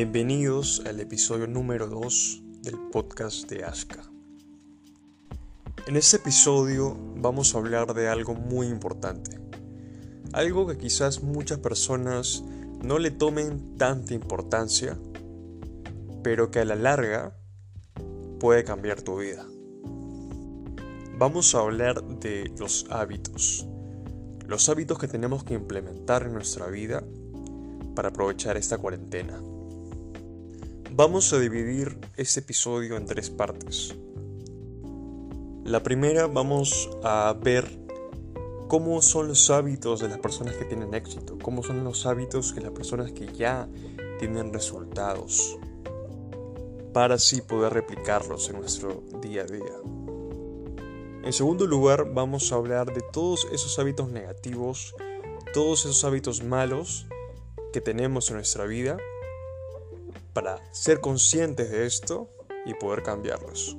Bienvenidos al episodio número 2 del podcast de Ashka. En este episodio vamos a hablar de algo muy importante. Algo que quizás muchas personas no le tomen tanta importancia, pero que a la larga puede cambiar tu vida. Vamos a hablar de los hábitos. Los hábitos que tenemos que implementar en nuestra vida para aprovechar esta cuarentena. Vamos a dividir este episodio en tres partes. La primera vamos a ver cómo son los hábitos de las personas que tienen éxito, cómo son los hábitos de las personas que ya tienen resultados, para así poder replicarlos en nuestro día a día. En segundo lugar, vamos a hablar de todos esos hábitos negativos, todos esos hábitos malos que tenemos en nuestra vida para ser conscientes de esto y poder cambiarlos.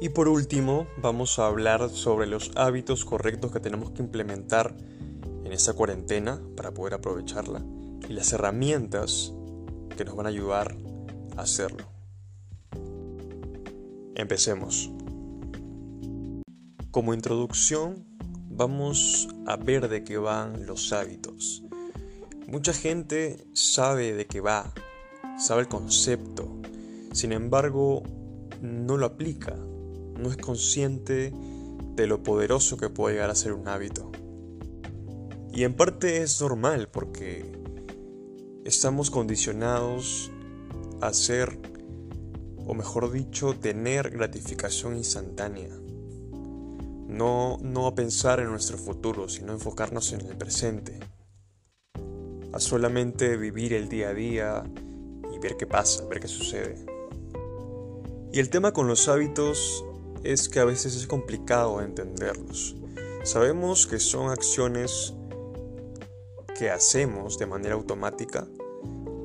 Y por último, vamos a hablar sobre los hábitos correctos que tenemos que implementar en esta cuarentena para poder aprovecharla y las herramientas que nos van a ayudar a hacerlo. Empecemos. Como introducción, vamos a ver de qué van los hábitos. Mucha gente sabe de qué va, sabe el concepto, sin embargo no lo aplica, no es consciente de lo poderoso que puede llegar a ser un hábito. Y en parte es normal porque estamos condicionados a ser, o mejor dicho, tener gratificación instantánea. No, no a pensar en nuestro futuro, sino enfocarnos en el presente a solamente vivir el día a día ver qué pasa, ver qué sucede. Y el tema con los hábitos es que a veces es complicado entenderlos. Sabemos que son acciones que hacemos de manera automática,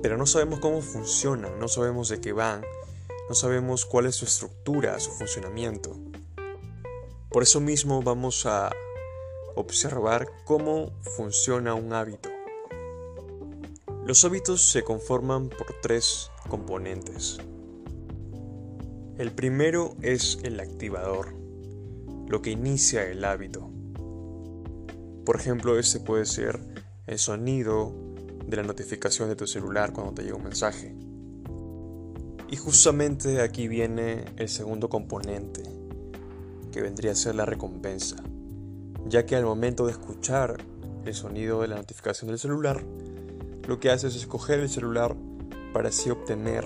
pero no sabemos cómo funcionan, no sabemos de qué van, no sabemos cuál es su estructura, su funcionamiento. Por eso mismo vamos a observar cómo funciona un hábito. Los hábitos se conforman por tres componentes. El primero es el activador, lo que inicia el hábito. Por ejemplo, este puede ser el sonido de la notificación de tu celular cuando te llega un mensaje. Y justamente aquí viene el segundo componente, que vendría a ser la recompensa, ya que al momento de escuchar el sonido de la notificación del celular, lo que hace es escoger el celular para así obtener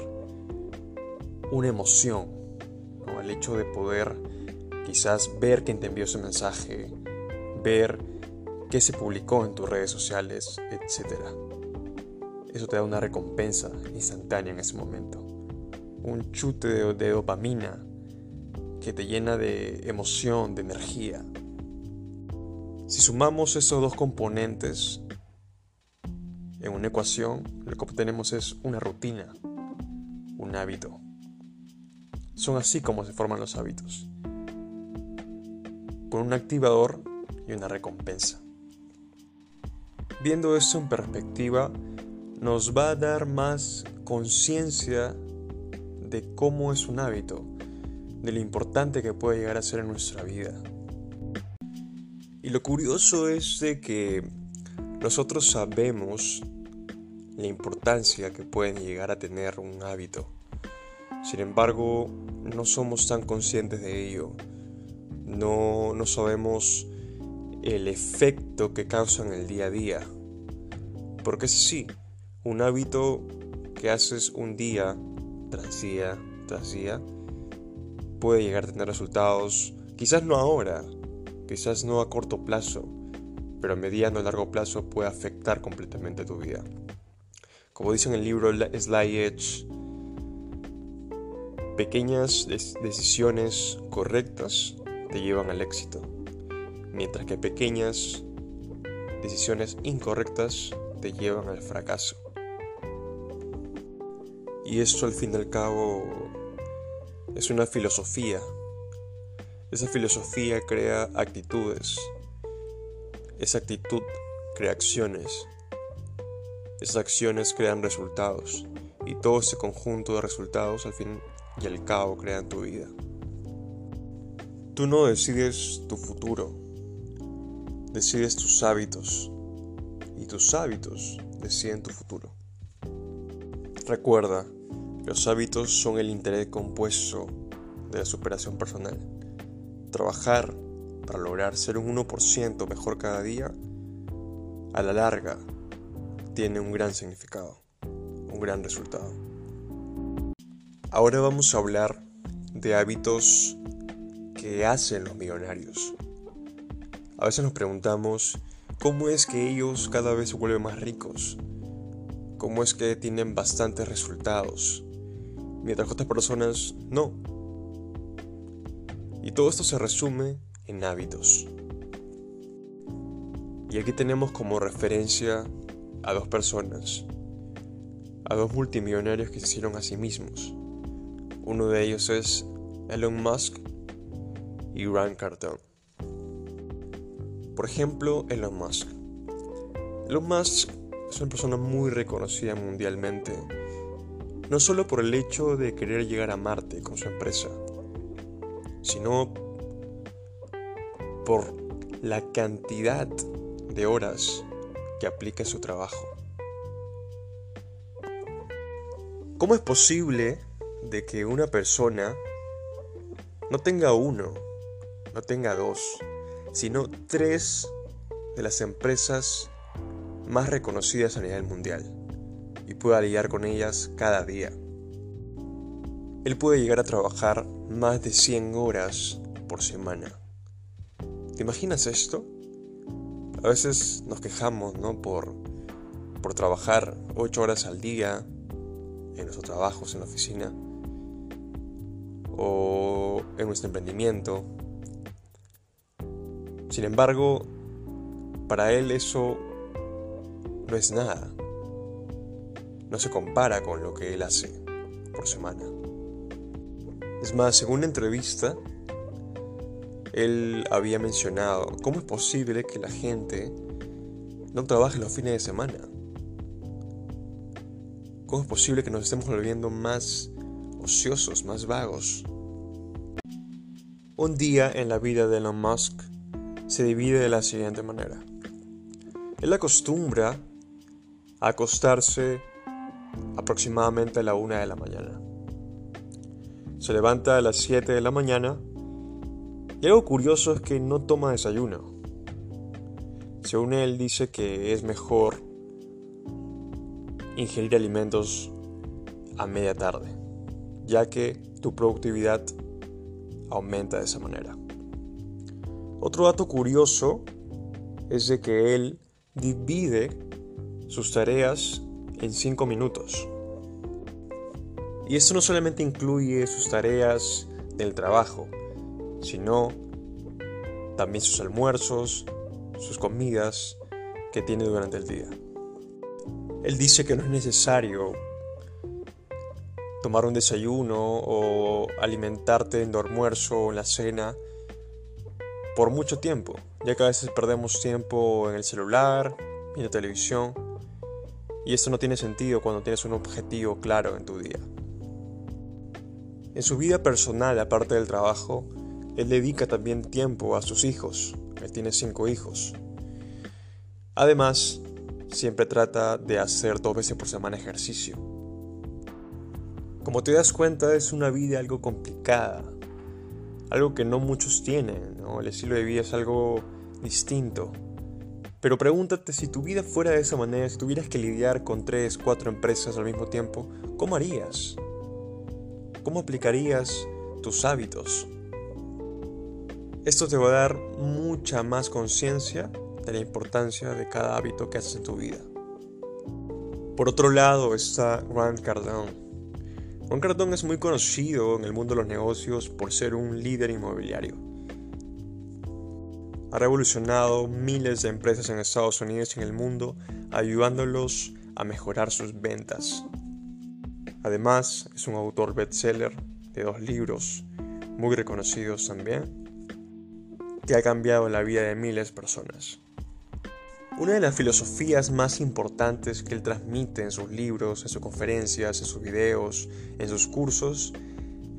una emoción, ¿no? el hecho de poder quizás ver quién te envió ese mensaje, ver qué se publicó en tus redes sociales, etc. Eso te da una recompensa instantánea en ese momento, un chute de dopamina que te llena de emoción, de energía. Si sumamos esos dos componentes, en una ecuación lo que obtenemos es una rutina, un hábito. Son así como se forman los hábitos, con un activador y una recompensa. Viendo esto en perspectiva, nos va a dar más conciencia de cómo es un hábito, de lo importante que puede llegar a ser en nuestra vida. Y lo curioso es de que nosotros sabemos la importancia que pueden llegar a tener un hábito. Sin embargo, no somos tan conscientes de ello. No, no sabemos el efecto que causan el día a día. Porque es así, un hábito que haces un día tras día tras día puede llegar a tener resultados, quizás no ahora, quizás no a corto plazo, pero a mediano o largo plazo puede afectar completamente tu vida. Como dice en el libro Sly Edge, pequeñas decisiones correctas te llevan al éxito, mientras que pequeñas decisiones incorrectas te llevan al fracaso. Y esto al fin y al cabo es una filosofía. Esa filosofía crea actitudes. Esa actitud crea acciones esas acciones crean resultados y todo ese conjunto de resultados al fin y al cabo crean tu vida. Tú no decides tu futuro, decides tus hábitos y tus hábitos deciden tu futuro. Recuerda, los hábitos son el interés compuesto de la superación personal. Trabajar para lograr ser un 1% mejor cada día, a la larga, tiene un gran significado, un gran resultado. Ahora vamos a hablar de hábitos que hacen los millonarios. A veces nos preguntamos cómo es que ellos cada vez se vuelven más ricos, cómo es que tienen bastantes resultados, mientras otras personas no. Y todo esto se resume en hábitos. Y aquí tenemos como referencia a dos personas, a dos multimillonarios que se hicieron a sí mismos. Uno de ellos es Elon Musk y Grant Cardone. Por ejemplo, Elon Musk. Elon Musk es una persona muy reconocida mundialmente, no solo por el hecho de querer llegar a Marte con su empresa, sino por la cantidad de horas que aplica su trabajo. ¿Cómo es posible de que una persona no tenga uno, no tenga dos, sino tres de las empresas más reconocidas a nivel mundial y pueda lidiar con ellas cada día? Él puede llegar a trabajar más de 100 horas por semana. ¿Te imaginas esto? A veces nos quejamos, ¿no? Por, por trabajar ocho horas al día en nuestros trabajos, en la oficina, o en nuestro emprendimiento. Sin embargo, para él eso no es nada. No se compara con lo que él hace por semana. Es más, según una entrevista, él había mencionado, ¿cómo es posible que la gente no trabaje los fines de semana? ¿Cómo es posible que nos estemos volviendo más ociosos, más vagos? Un día en la vida de Elon Musk se divide de la siguiente manera. Él acostumbra a acostarse aproximadamente a la una de la mañana. Se levanta a las 7 de la mañana y algo curioso es que no toma desayuno. Según él dice que es mejor ingerir alimentos a media tarde, ya que tu productividad aumenta de esa manera. Otro dato curioso es de que él divide sus tareas en 5 minutos. Y esto no solamente incluye sus tareas del trabajo, sino también sus almuerzos, sus comidas que tiene durante el día. Él dice que no es necesario tomar un desayuno o alimentarte en tu almuerzo o en la cena por mucho tiempo, ya que a veces perdemos tiempo en el celular, la televisión, y esto no tiene sentido cuando tienes un objetivo claro en tu día. En su vida personal, aparte del trabajo, él dedica también tiempo a sus hijos. Él tiene cinco hijos. Además, siempre trata de hacer dos veces por semana ejercicio. Como te das cuenta, es una vida algo complicada. Algo que no muchos tienen. El estilo de vida es algo distinto. Pero pregúntate si tu vida fuera de esa manera, si tuvieras que lidiar con tres, cuatro empresas al mismo tiempo, ¿cómo harías? ¿Cómo aplicarías tus hábitos? Esto te va a dar mucha más conciencia de la importancia de cada hábito que haces en tu vida. Por otro lado está Grant Cardone. Grant Cardone es muy conocido en el mundo de los negocios por ser un líder inmobiliario. Ha revolucionado miles de empresas en Estados Unidos y en el mundo, ayudándolos a mejorar sus ventas. Además, es un autor bestseller de dos libros muy reconocidos también que ha cambiado la vida de miles de personas. Una de las filosofías más importantes que él transmite en sus libros, en sus conferencias, en sus videos, en sus cursos,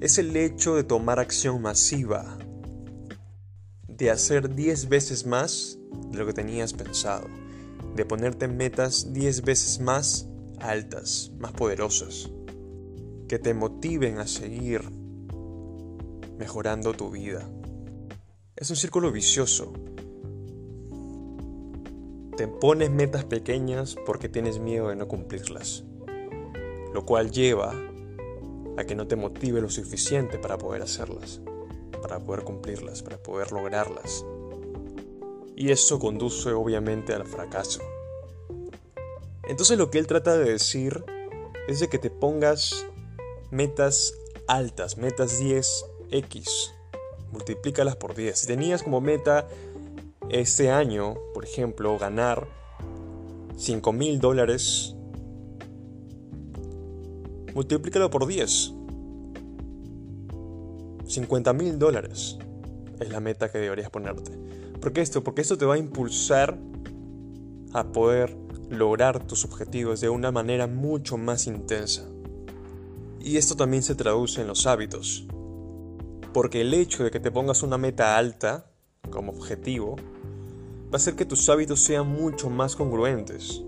es el hecho de tomar acción masiva, de hacer 10 veces más de lo que tenías pensado, de ponerte metas 10 veces más altas, más poderosas, que te motiven a seguir mejorando tu vida. Es un círculo vicioso te pones metas pequeñas porque tienes miedo de no cumplirlas, lo cual lleva a que no te motive lo suficiente para poder hacerlas, para poder cumplirlas, para poder lograrlas. Y eso conduce obviamente al fracaso. Entonces lo que él trata de decir es de que te pongas metas altas, metas 10x, multiplícalas por 10. Si tenías como meta este año, por ejemplo, ganar 5 mil dólares, multiplícalo por 10. 50 mil dólares es la meta que deberías ponerte. ¿Por qué esto? Porque esto te va a impulsar a poder lograr tus objetivos de una manera mucho más intensa. Y esto también se traduce en los hábitos. Porque el hecho de que te pongas una meta alta como objetivo va a hacer que tus hábitos sean mucho más congruentes.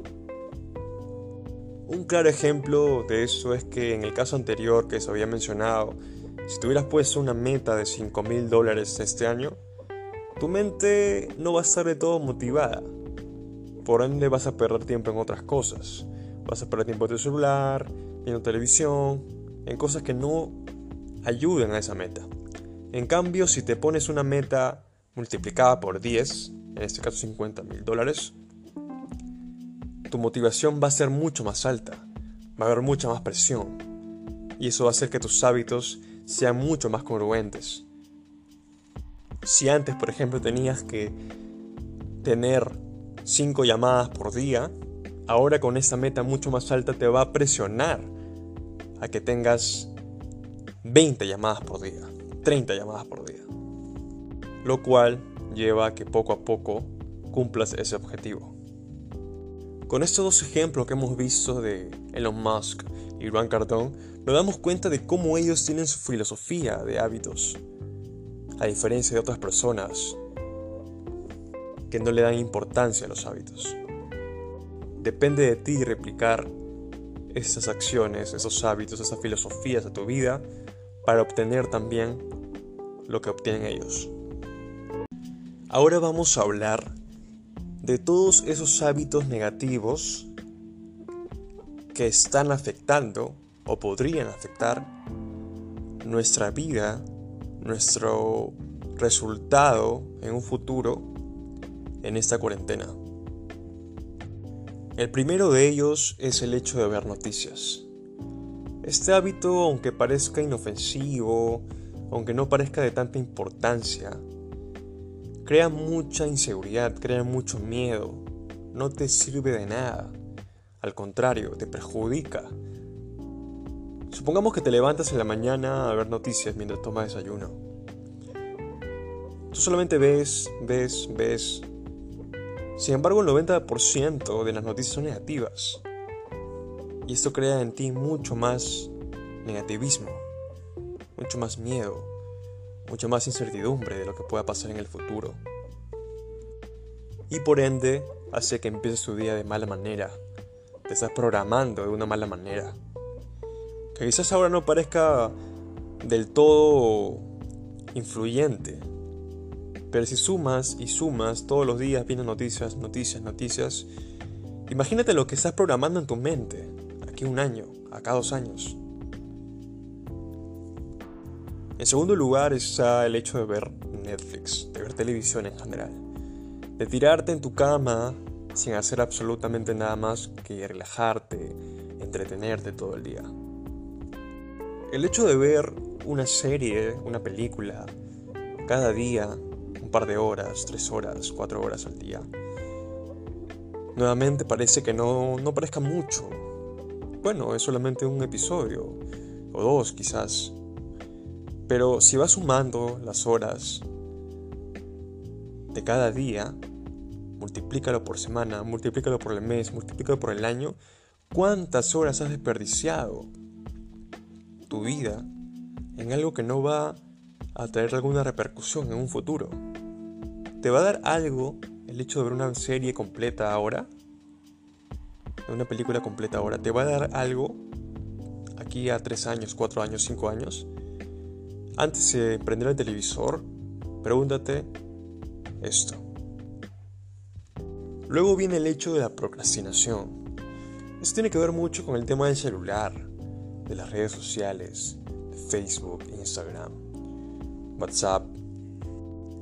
Un claro ejemplo de eso es que en el caso anterior que se había mencionado, si tuvieras puesto una meta de 5 mil dólares este año, tu mente no va a estar de todo motivada. Por ende vas a perder tiempo en otras cosas. Vas a perder tiempo en tu celular, viendo televisión, en cosas que no ayuden a esa meta. En cambio, si te pones una meta multiplicada por 10, en este caso 50 mil dólares, tu motivación va a ser mucho más alta, va a haber mucha más presión y eso va a hacer que tus hábitos sean mucho más congruentes. Si antes, por ejemplo, tenías que tener 5 llamadas por día, ahora con esta meta mucho más alta te va a presionar a que tengas 20 llamadas por día, 30 llamadas por día. Lo cual lleva a que poco a poco cumplas ese objetivo. Con estos dos ejemplos que hemos visto de Elon Musk y Grant Cardone, nos damos cuenta de cómo ellos tienen su filosofía de hábitos, a diferencia de otras personas que no le dan importancia a los hábitos. Depende de ti replicar esas acciones, esos hábitos, esas filosofías a tu vida para obtener también lo que obtienen ellos. Ahora vamos a hablar de todos esos hábitos negativos que están afectando o podrían afectar nuestra vida, nuestro resultado en un futuro en esta cuarentena. El primero de ellos es el hecho de ver noticias. Este hábito, aunque parezca inofensivo, aunque no parezca de tanta importancia, crea mucha inseguridad, crea mucho miedo, no te sirve de nada. Al contrario, te perjudica. Supongamos que te levantas en la mañana a ver noticias mientras tomas desayuno. Tú solamente ves, ves, ves. Sin embargo, el 90% de las noticias son negativas. Y esto crea en ti mucho más negativismo, mucho más miedo, mucho más incertidumbre de lo que pueda pasar en el futuro. Y por ende, hace que empieces tu día de mala manera. Te estás programando de una mala manera. Que quizás ahora no parezca del todo influyente. Pero si sumas y sumas todos los días viendo noticias, noticias, noticias, imagínate lo que estás programando en tu mente, aquí un año, acá dos años. En segundo lugar está el hecho de ver Netflix, de ver televisión en general. De tirarte en tu cama sin hacer absolutamente nada más que relajarte, entretenerte todo el día. El hecho de ver una serie, una película, cada día, un par de horas, tres horas, cuatro horas al día, nuevamente parece que no, no parezca mucho. Bueno, es solamente un episodio, o dos quizás, pero si vas sumando las horas de cada día, multiplícalo por semana, multiplícalo por el mes, multiplícalo por el año, ¿cuántas horas has desperdiciado tu vida en algo que no va a traer alguna repercusión en un futuro? ¿Te va a dar algo el hecho de ver una serie completa ahora? Una película completa ahora. ¿Te va a dar algo aquí a 3 años, 4 años, 5 años? Antes de prender el televisor, pregúntate esto. Luego viene el hecho de la procrastinación. Esto tiene que ver mucho con el tema del celular, de las redes sociales, de Facebook, Instagram, WhatsApp.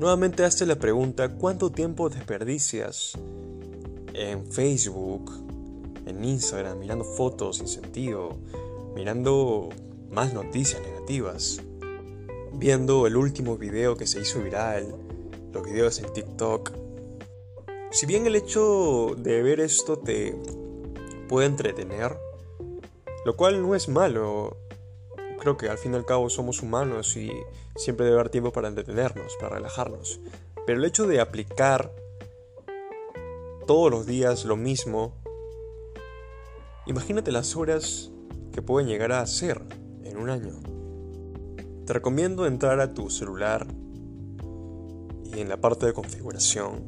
Nuevamente hazte la pregunta, ¿cuánto tiempo desperdicias en Facebook, en Instagram, mirando fotos sin sentido, mirando más noticias negativas, viendo el último video que se hizo viral, los videos en TikTok, si bien el hecho de ver esto te puede entretener, lo cual no es malo, creo que al fin y al cabo somos humanos y siempre debe haber tiempo para entretenernos, para relajarnos. Pero el hecho de aplicar todos los días lo mismo, imagínate las horas que pueden llegar a hacer en un año. Te recomiendo entrar a tu celular y en la parte de configuración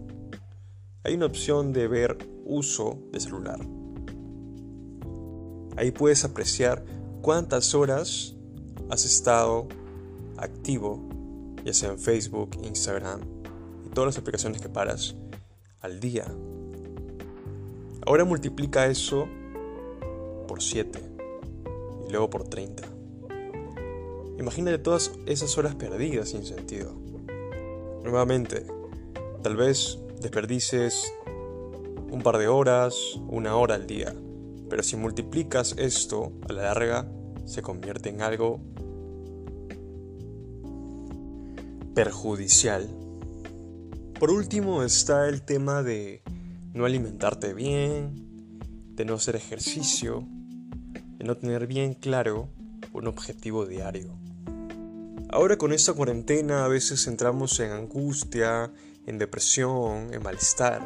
hay una opción de ver uso de celular. Ahí puedes apreciar cuántas horas has estado activo, ya sea en Facebook, Instagram y todas las aplicaciones que paras al día. Ahora multiplica eso por 7 y luego por 30. Imagínate todas esas horas perdidas sin sentido. Nuevamente, tal vez desperdices un par de horas, una hora al día. Pero si multiplicas esto a la larga, se convierte en algo perjudicial. Por último está el tema de no alimentarte bien, de no hacer ejercicio, de no tener bien claro un objetivo diario. Ahora con esta cuarentena a veces entramos en angustia, en depresión, en malestar,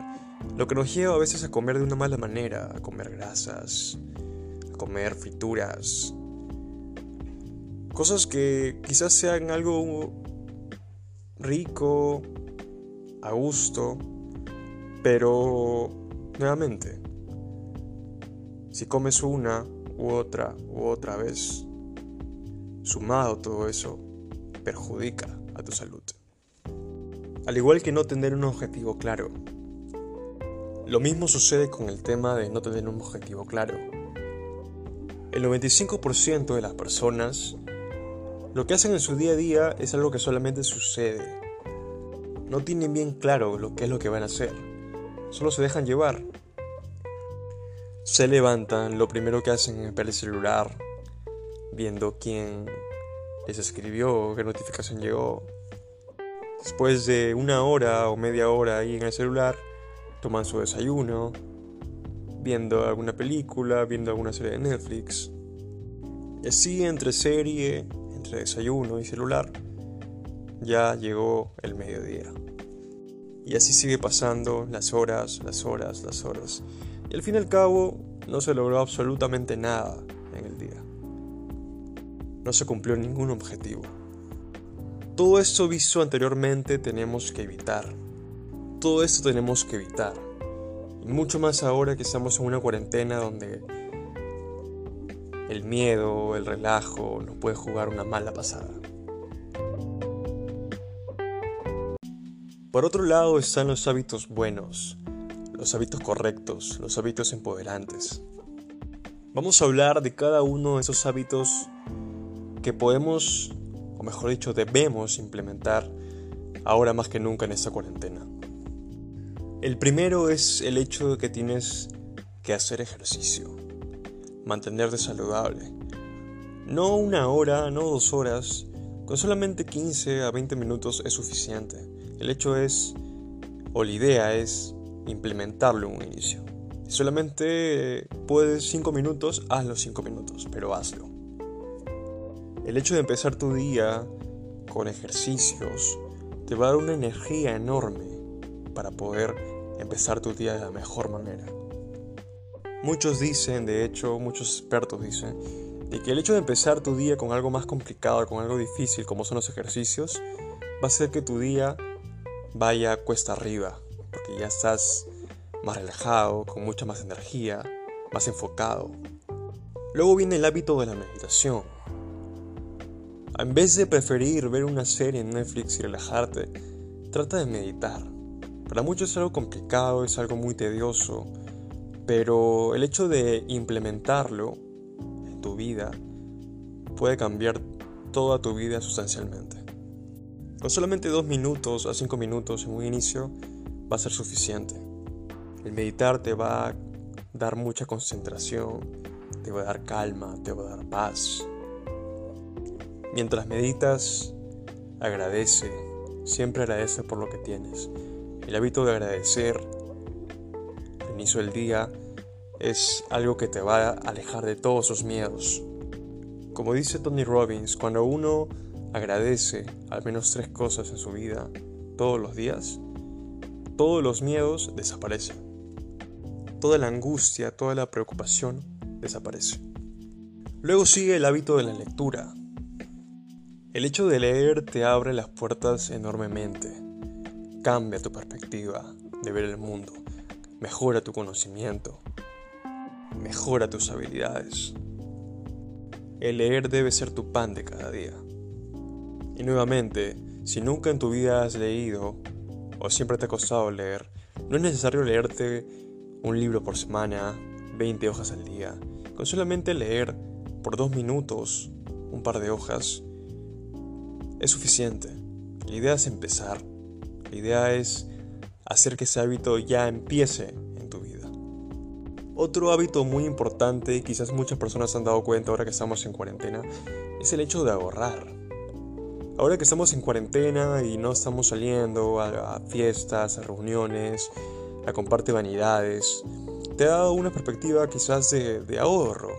lo que nos lleva a veces a comer de una mala manera, a comer grasas, a comer frituras, cosas que quizás sean algo rico, a gusto, pero nuevamente, si comes una u otra u otra vez, sumado todo eso, perjudica a tu salud al igual que no tener un objetivo claro. Lo mismo sucede con el tema de no tener un objetivo claro. El 95% de las personas lo que hacen en su día a día es algo que solamente sucede. No tienen bien claro lo que es lo que van a hacer. Solo se dejan llevar. Se levantan, lo primero que hacen es ver el celular, viendo quién les escribió, qué notificación llegó, Después de una hora o media hora ahí en el celular, toman su desayuno, viendo alguna película, viendo alguna serie de Netflix. Y así entre serie, entre desayuno y celular, ya llegó el mediodía. Y así sigue pasando las horas, las horas, las horas. Y al fin y al cabo no se logró absolutamente nada. No se cumplió ningún objetivo. Todo esto visto anteriormente tenemos que evitar. Todo esto tenemos que evitar. Y mucho más ahora que estamos en una cuarentena donde el miedo, el relajo nos puede jugar una mala pasada. Por otro lado están los hábitos buenos, los hábitos correctos, los hábitos empoderantes. Vamos a hablar de cada uno de esos hábitos que podemos o mejor dicho, debemos implementar ahora más que nunca en esta cuarentena. El primero es el hecho de que tienes que hacer ejercicio, mantenerte saludable. No una hora, no dos horas, con solamente 15 a 20 minutos es suficiente. El hecho es, o la idea es, implementarlo en un inicio. Solamente puedes 5 minutos, hazlo 5 minutos, pero hazlo. El hecho de empezar tu día con ejercicios te va a dar una energía enorme para poder empezar tu día de la mejor manera. Muchos dicen, de hecho, muchos expertos dicen, de que el hecho de empezar tu día con algo más complicado, con algo difícil, como son los ejercicios, va a hacer que tu día vaya cuesta arriba, porque ya estás más relajado, con mucha más energía, más enfocado. Luego viene el hábito de la meditación. En vez de preferir ver una serie en Netflix y relajarte, trata de meditar. Para muchos es algo complicado, es algo muy tedioso, pero el hecho de implementarlo en tu vida puede cambiar toda tu vida sustancialmente. Con solamente dos minutos a cinco minutos en un inicio va a ser suficiente. El meditar te va a dar mucha concentración, te va a dar calma, te va a dar paz. Mientras meditas, agradece, siempre agradece por lo que tienes. El hábito de agradecer al inicio del día es algo que te va a alejar de todos esos miedos. Como dice Tony Robbins, cuando uno agradece al menos tres cosas en su vida todos los días, todos los miedos desaparecen toda la angustia, toda la preocupación desaparece. Luego sigue el hábito de la lectura. El hecho de leer te abre las puertas enormemente. Cambia tu perspectiva de ver el mundo. Mejora tu conocimiento. Mejora tus habilidades. El leer debe ser tu pan de cada día. Y nuevamente, si nunca en tu vida has leído o siempre te ha costado leer, no es necesario leerte un libro por semana, 20 hojas al día. Con solamente leer por dos minutos un par de hojas es suficiente. La idea es empezar. La idea es hacer que ese hábito ya empiece en tu vida. Otro hábito muy importante, quizás muchas personas se han dado cuenta ahora que estamos en cuarentena, es el hecho de ahorrar. Ahora que estamos en cuarentena y no estamos saliendo a, fiestas, a reuniones, la comparte vanidades, te ha dado una perspectiva quizás de, ahorro.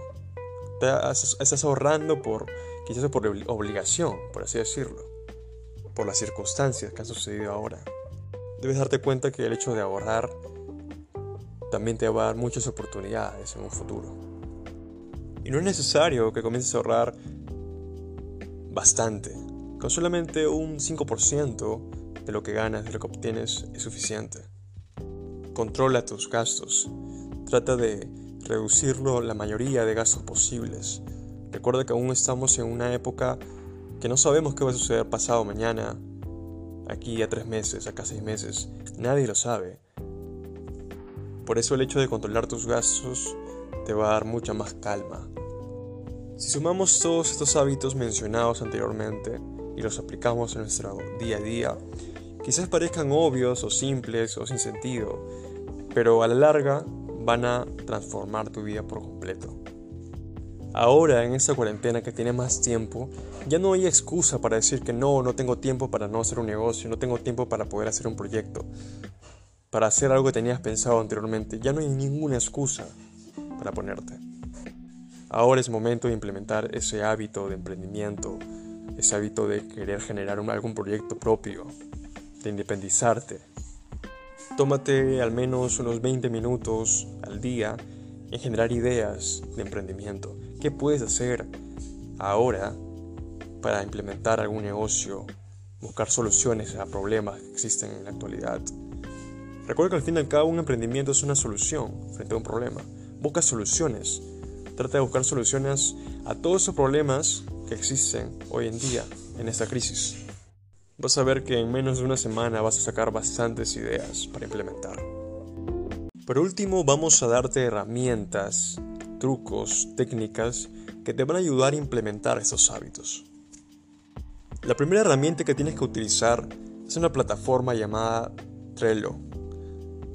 Te estás ahorrando por, quizás por obligación, por así decirlo, por las circunstancias que han sucedido ahora. Debes darte cuenta que el hecho de ahorrar también te va a dar muchas oportunidades en un futuro. Y no es necesario que comiences a ahorrar bastante. Con solamente un 5% de lo que ganas, de lo que obtienes, es suficiente. Controla tus gastos. Trata de reducirlo la mayoría de gastos posibles. Recuerda que aún estamos en una época que no sabemos qué va a suceder pasado mañana, aquí a tres meses, acá a seis meses. Nadie lo sabe. Por eso el hecho de controlar tus gastos te va a dar mucha más calma. Si sumamos todos estos hábitos mencionados anteriormente y los aplicamos en nuestro día a día, Quizás parezcan obvios o simples o sin sentido, pero a la larga van a transformar tu vida por completo. Ahora, en esta cuarentena que tiene más tiempo, ya no hay excusa para decir que no, no tengo tiempo para no hacer un negocio, no tengo tiempo para poder hacer un proyecto, para hacer algo que tenías pensado anteriormente. Ya no hay ninguna excusa para ponerte. Ahora es momento de implementar ese hábito de emprendimiento, ese hábito de querer generar algún proyecto propio, de independizarte. Tómate al menos unos 20 minutos al día en generar ideas de emprendimiento. ¿Qué puedes hacer ahora para implementar algún negocio? Buscar soluciones a problemas que existen en la actualidad. Recuerda que al fin y al cabo un emprendimiento es una solución frente a un problema. Busca soluciones. Trata de buscar soluciones a todos esos problemas que existen hoy en día en esta crisis vas a ver que en menos de una semana vas a sacar bastantes ideas para implementar. Por último, vamos a darte herramientas, trucos, técnicas que te van a ayudar a implementar estos hábitos. La primera herramienta que tienes que utilizar es una plataforma llamada Trello.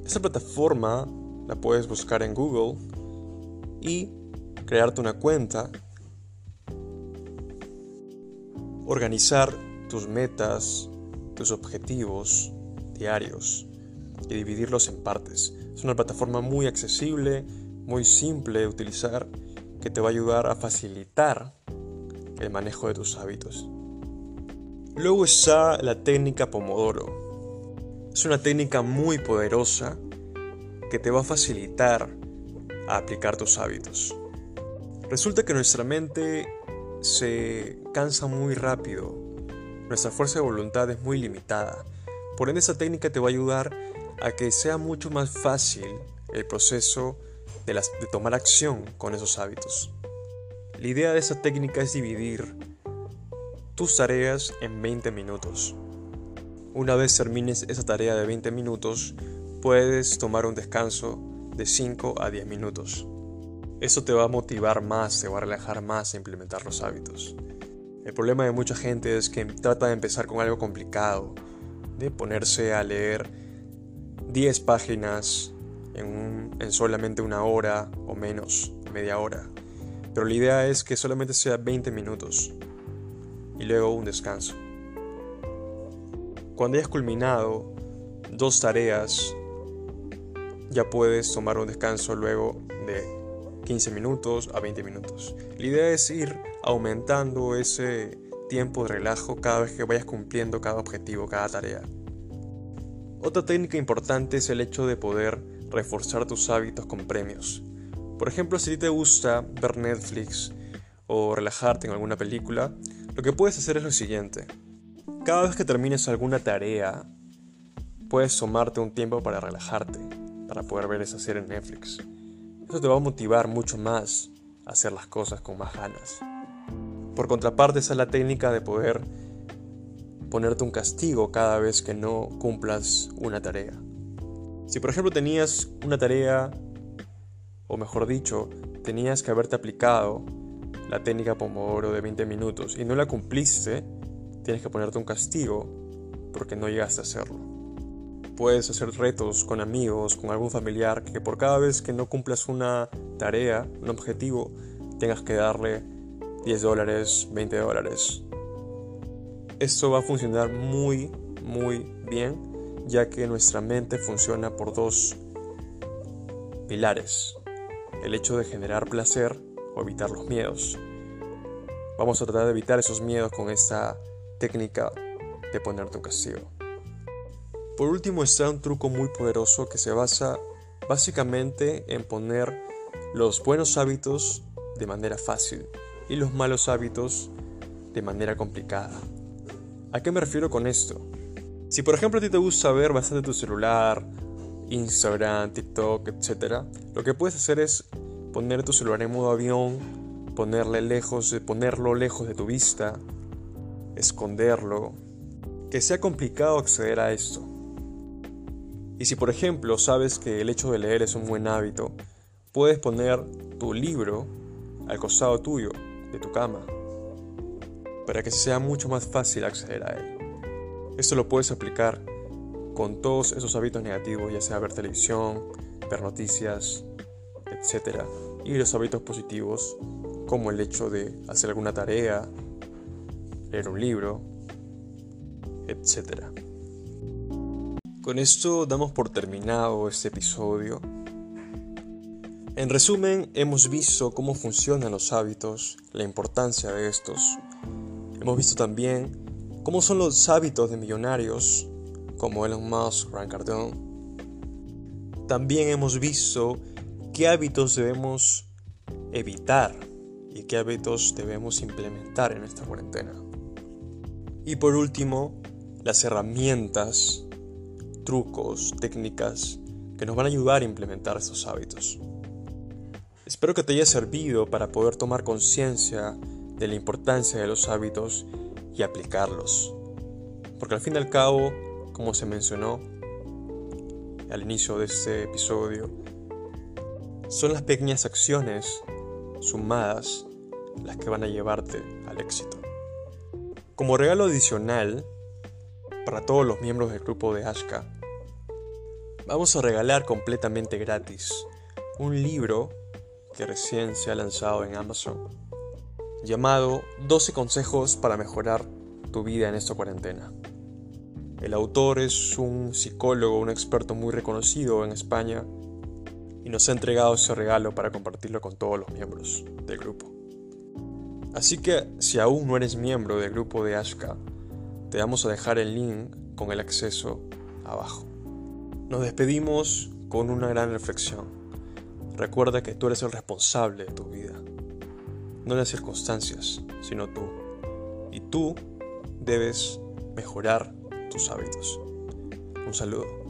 Esa plataforma la puedes buscar en Google y crearte una cuenta, organizar tus metas, tus objetivos diarios y dividirlos en partes. Es una plataforma muy accesible, muy simple de utilizar, que te va a ayudar a facilitar el manejo de tus hábitos. Luego está la técnica Pomodoro. Es una técnica muy poderosa que te va a facilitar a aplicar tus hábitos. Resulta que nuestra mente se cansa muy rápido, nuestra fuerza de voluntad es muy limitada, por ende esa técnica te va a ayudar a que sea mucho más fácil el proceso de, tomar acción con esos hábitos. La idea de esa técnica es dividir tus tareas en 20 minutos. Una vez termines esa tarea de 20 minutos, puedes tomar un descanso de 5 a 10 minutos. Eso te va a motivar más, te va a relajar más a implementar los hábitos. El problema de mucha gente es que trata de empezar con algo complicado, de ponerse a leer 10 páginas en, en solamente una hora o menos, media hora. Pero la idea es que solamente sea 20 minutos y luego un descanso. Cuando hayas culminado dos tareas, ya puedes tomar un descanso luego de 15 minutos a 20 minutos. La idea es ir aumentando ese tiempo de relajo cada vez que vayas cumpliendo cada objetivo, cada tarea. Otra técnica importante es el hecho de poder reforzar tus hábitos con premios. Por ejemplo, si te gusta ver Netflix o relajarte en alguna película, lo que puedes hacer es lo siguiente. Cada vez que termines alguna tarea, puedes tomarte un tiempo para relajarte, para poder ver esa serie en Netflix. Eso te va a motivar mucho más a hacer las cosas con más ganas. Por contraparte, esa es la técnica de poder ponerte un castigo cada vez que no cumplas una tarea. Si por ejemplo tenías una tarea, o mejor dicho, tenías que haberte aplicado la técnica Pomodoro de 20 minutos y no la cumpliste, tienes que ponerte un castigo porque no llegaste a hacerlo. Puedes hacer retos con amigos, con algún familiar, que por cada vez que no cumplas una tarea, un objetivo, tengas que darle 10 dólares, 20 dólares. Esto va a funcionar muy, muy bien, ya que nuestra mente funciona por dos pilares. El hecho de generar placer o evitar los miedos. Vamos a tratar de evitar esos miedos con esta técnica de ponerte un castigo. Por último está un truco muy poderoso que se basa básicamente en poner los buenos hábitos de manera fácil y los malos hábitos de manera complicada. ¿A qué me refiero con esto? Si por ejemplo a ti te gusta ver bastante tu celular, Instagram, TikTok, etc., lo que puedes hacer es poner tu celular en modo avión, ponerle lejos, ponerlo lejos de tu vista, esconderlo, que sea complicado acceder a esto. Y si por ejemplo sabes que el hecho de leer es un buen hábito, puedes poner tu libro al costado tuyo, de tu cama, para que sea mucho más fácil acceder a él. Esto lo puedes aplicar con todos esos hábitos negativos, ya sea ver televisión, ver noticias, etc. Y los hábitos positivos, como el hecho de hacer alguna tarea, leer un libro, etc. Con esto damos por terminado este episodio. En resumen, hemos visto cómo funcionan los hábitos, la importancia de estos. Hemos visto también cómo son los hábitos de millonarios como Elon Musk, Grant Cardone. También hemos visto qué hábitos debemos evitar y qué hábitos debemos implementar en esta cuarentena. Y por último, las herramientas, trucos, técnicas que nos van a ayudar a implementar estos hábitos. Espero que te haya servido para poder tomar conciencia de la importancia de los hábitos y aplicarlos. Porque al fin y al cabo, como se mencionó al inicio de este episodio, son las pequeñas acciones sumadas las que van a llevarte al éxito. Como regalo adicional, para todos los miembros del grupo de Ashka, vamos a regalar completamente gratis un libro que recién se ha lanzado en Amazon, llamado 12 consejos para mejorar tu vida en esta cuarentena. El autor es un psicólogo, un experto muy reconocido en España y nos ha entregado ese regalo para compartirlo con todos los miembros del grupo. Así que si aún no eres miembro del grupo de Ashka, te vamos a dejar el link con el acceso abajo. Nos despedimos con una gran reflexión. Recuerda que tú eres el responsable de tu vida, no las circunstancias, sino tú. Y tú debes mejorar tus hábitos. Un saludo.